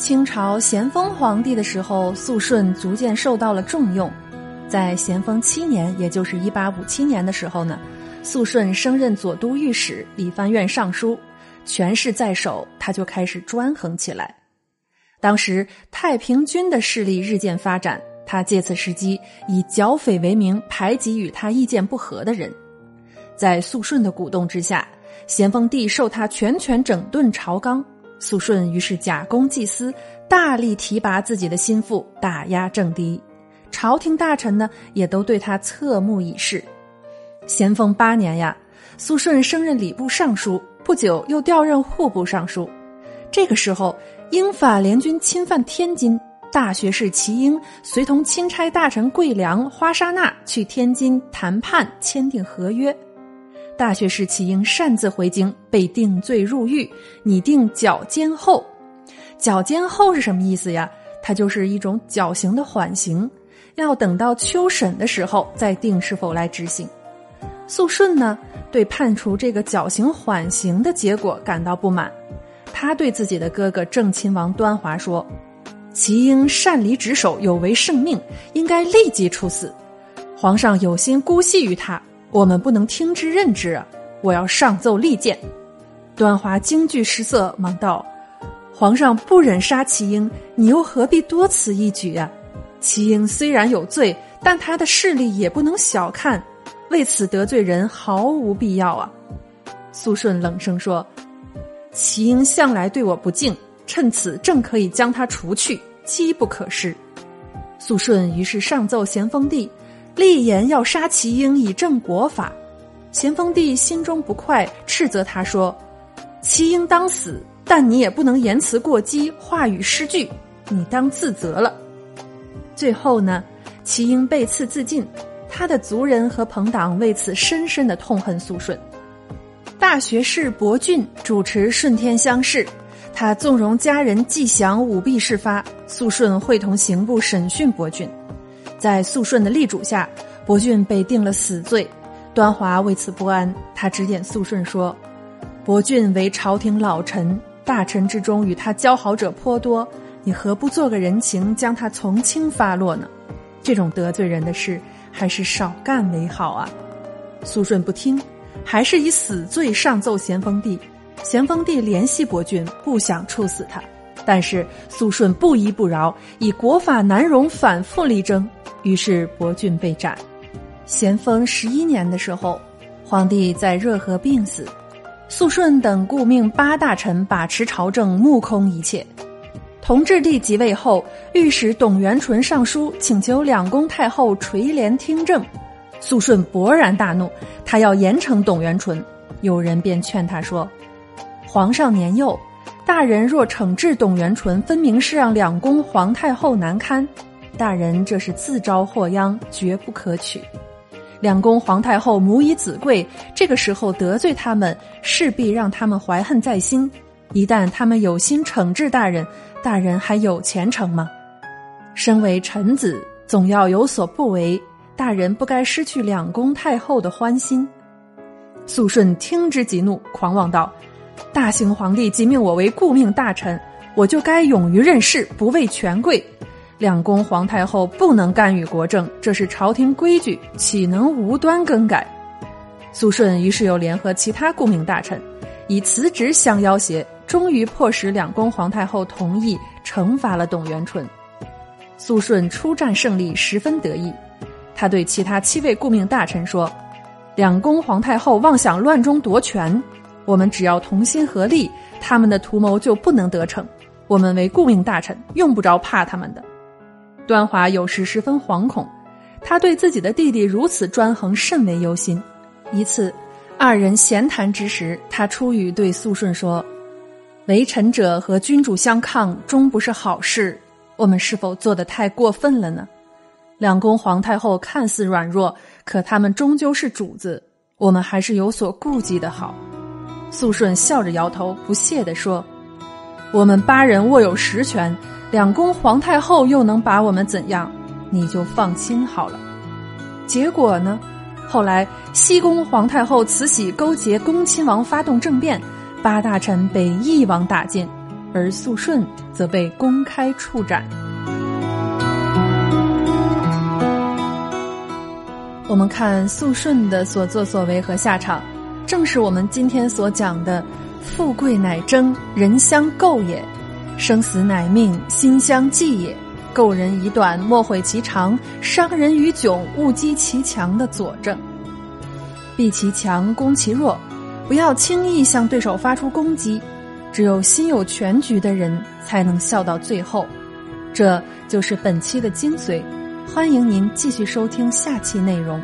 清朝咸丰皇帝的时候，肃顺逐渐受到了重用。在咸丰七年，也就是一八五七年的时候呢，肃顺升任左都御史、理藩院尚书，权势在手，他就开始专横起来。当时太平军的势力日渐发展，他借此时机以剿匪为名排挤与他意见不合的人。在肃顺的鼓动之下，咸丰帝授他全权整顿朝纲。肃顺于是假公济私，大力提拔自己的心腹，打压政敌。朝廷大臣呢，也都对他侧目以视。咸丰八年呀，肃顺升任礼部尚书，不久又调任户部尚书。这个时候，英法联军侵犯天津，大学士齐英随同钦差大臣桂良、花沙纳去天津谈判签订合约。大学士齐英擅自回京，被定罪入狱，拟定绞监候。绞监候是什么意思呀？它就是一种绞刑的缓刑，要等到秋审的时候再定是否来执行。肃顺呢，对判处这个绞刑缓刑的结果感到不满，他对自己的哥哥正亲王端华说：“齐英擅离职守，有违圣命，应该立即处死。皇上有心姑息于他。”我们不能听之任之啊！我要上奏立谏。端华惊惧失色，忙道：“皇上不忍杀齐英，你又何必多此一举呀？齐英虽然有罪，但他的势力也不能小看，为此得罪人毫无必要啊！”苏顺冷声说：“齐英向来对我不敬，趁此正可以将他除去，机不可失。”苏顺于是上奏咸丰帝。立言要杀齐英以正国法，咸丰帝心中不快，斥责他说：“齐英当死，但你也不能言辞过激，话语失据，你当自责了。”最后呢，齐英被刺自尽，他的族人和朋党为此深深的痛恨肃顺。大学士博俊主持顺天乡试，他纵容家人季祥舞弊事发，肃顺会同刑部审讯博俊。在肃顺的力主下，伯俊被定了死罪。端华为此不安，他指点肃顺说：“伯俊为朝廷老臣，大臣之中与他交好者颇多，你何不做个人情，将他从轻发落呢？这种得罪人的事，还是少干为好啊。”肃顺不听，还是以死罪上奏咸丰帝。咸丰帝联系伯俊，不想处死他，但是肃顺不依不饶，以国法难容，反复力争。于是伯俊被斩。咸丰十一年的时候，皇帝在热河病死，肃顺等顾命八大臣把持朝政，目空一切。同治帝即位后，御史董元淳上书请求两宫太后垂帘听政，肃顺勃然大怒，他要严惩董元淳。有人便劝他说：“皇上年幼，大人若惩治董元淳，分明是让两宫皇太后难堪。”大人这是自招祸殃，绝不可取。两宫皇太后母以子贵，这个时候得罪他们，势必让他们怀恨在心。一旦他们有心惩治大人，大人还有前程吗？身为臣子，总要有所不为。大人不该失去两宫太后的欢心。肃顺听之即怒，狂妄道：“大行皇帝即命我为顾命大臣，我就该勇于任事，不畏权贵。”两宫皇太后不能干预国政，这是朝廷规矩，岂能无端更改？肃顺于是又联合其他顾命大臣，以辞职相要挟，终于迫使两宫皇太后同意惩罚了董元淳。肃顺出战胜利，十分得意。他对其他七位顾命大臣说：“两宫皇太后妄想乱中夺权，我们只要同心合力，他们的图谋就不能得逞。我们为顾命大臣，用不着怕他们的。”端华有时十分惶恐，他对自己的弟弟如此专横甚为忧心。一次，二人闲谈之时，他出语对肃顺说：“为臣者和君主相抗，终不是好事。我们是否做得太过分了呢？两宫皇太后看似软弱，可他们终究是主子，我们还是有所顾忌的好。”肃顺笑着摇头，不屑地说：“我们八人握有实权。”两宫皇太后又能把我们怎样？你就放心好了。结果呢？后来西宫皇太后慈禧勾结恭亲王发动政变，八大臣被一网打尽。而肃顺则被公开处斩。我们看肃顺的所作所为和下场，正是我们今天所讲的“富贵乃争，人相构也；生死乃命，心相忌也。构人以短，莫毁其长；伤人于窘，勿击其强”的佐证。避其强，攻其弱，不要轻易向对手发出攻击。只有心有全局的人，才能笑到最后。这就是本期的精髓。欢迎您继续收听下期内容。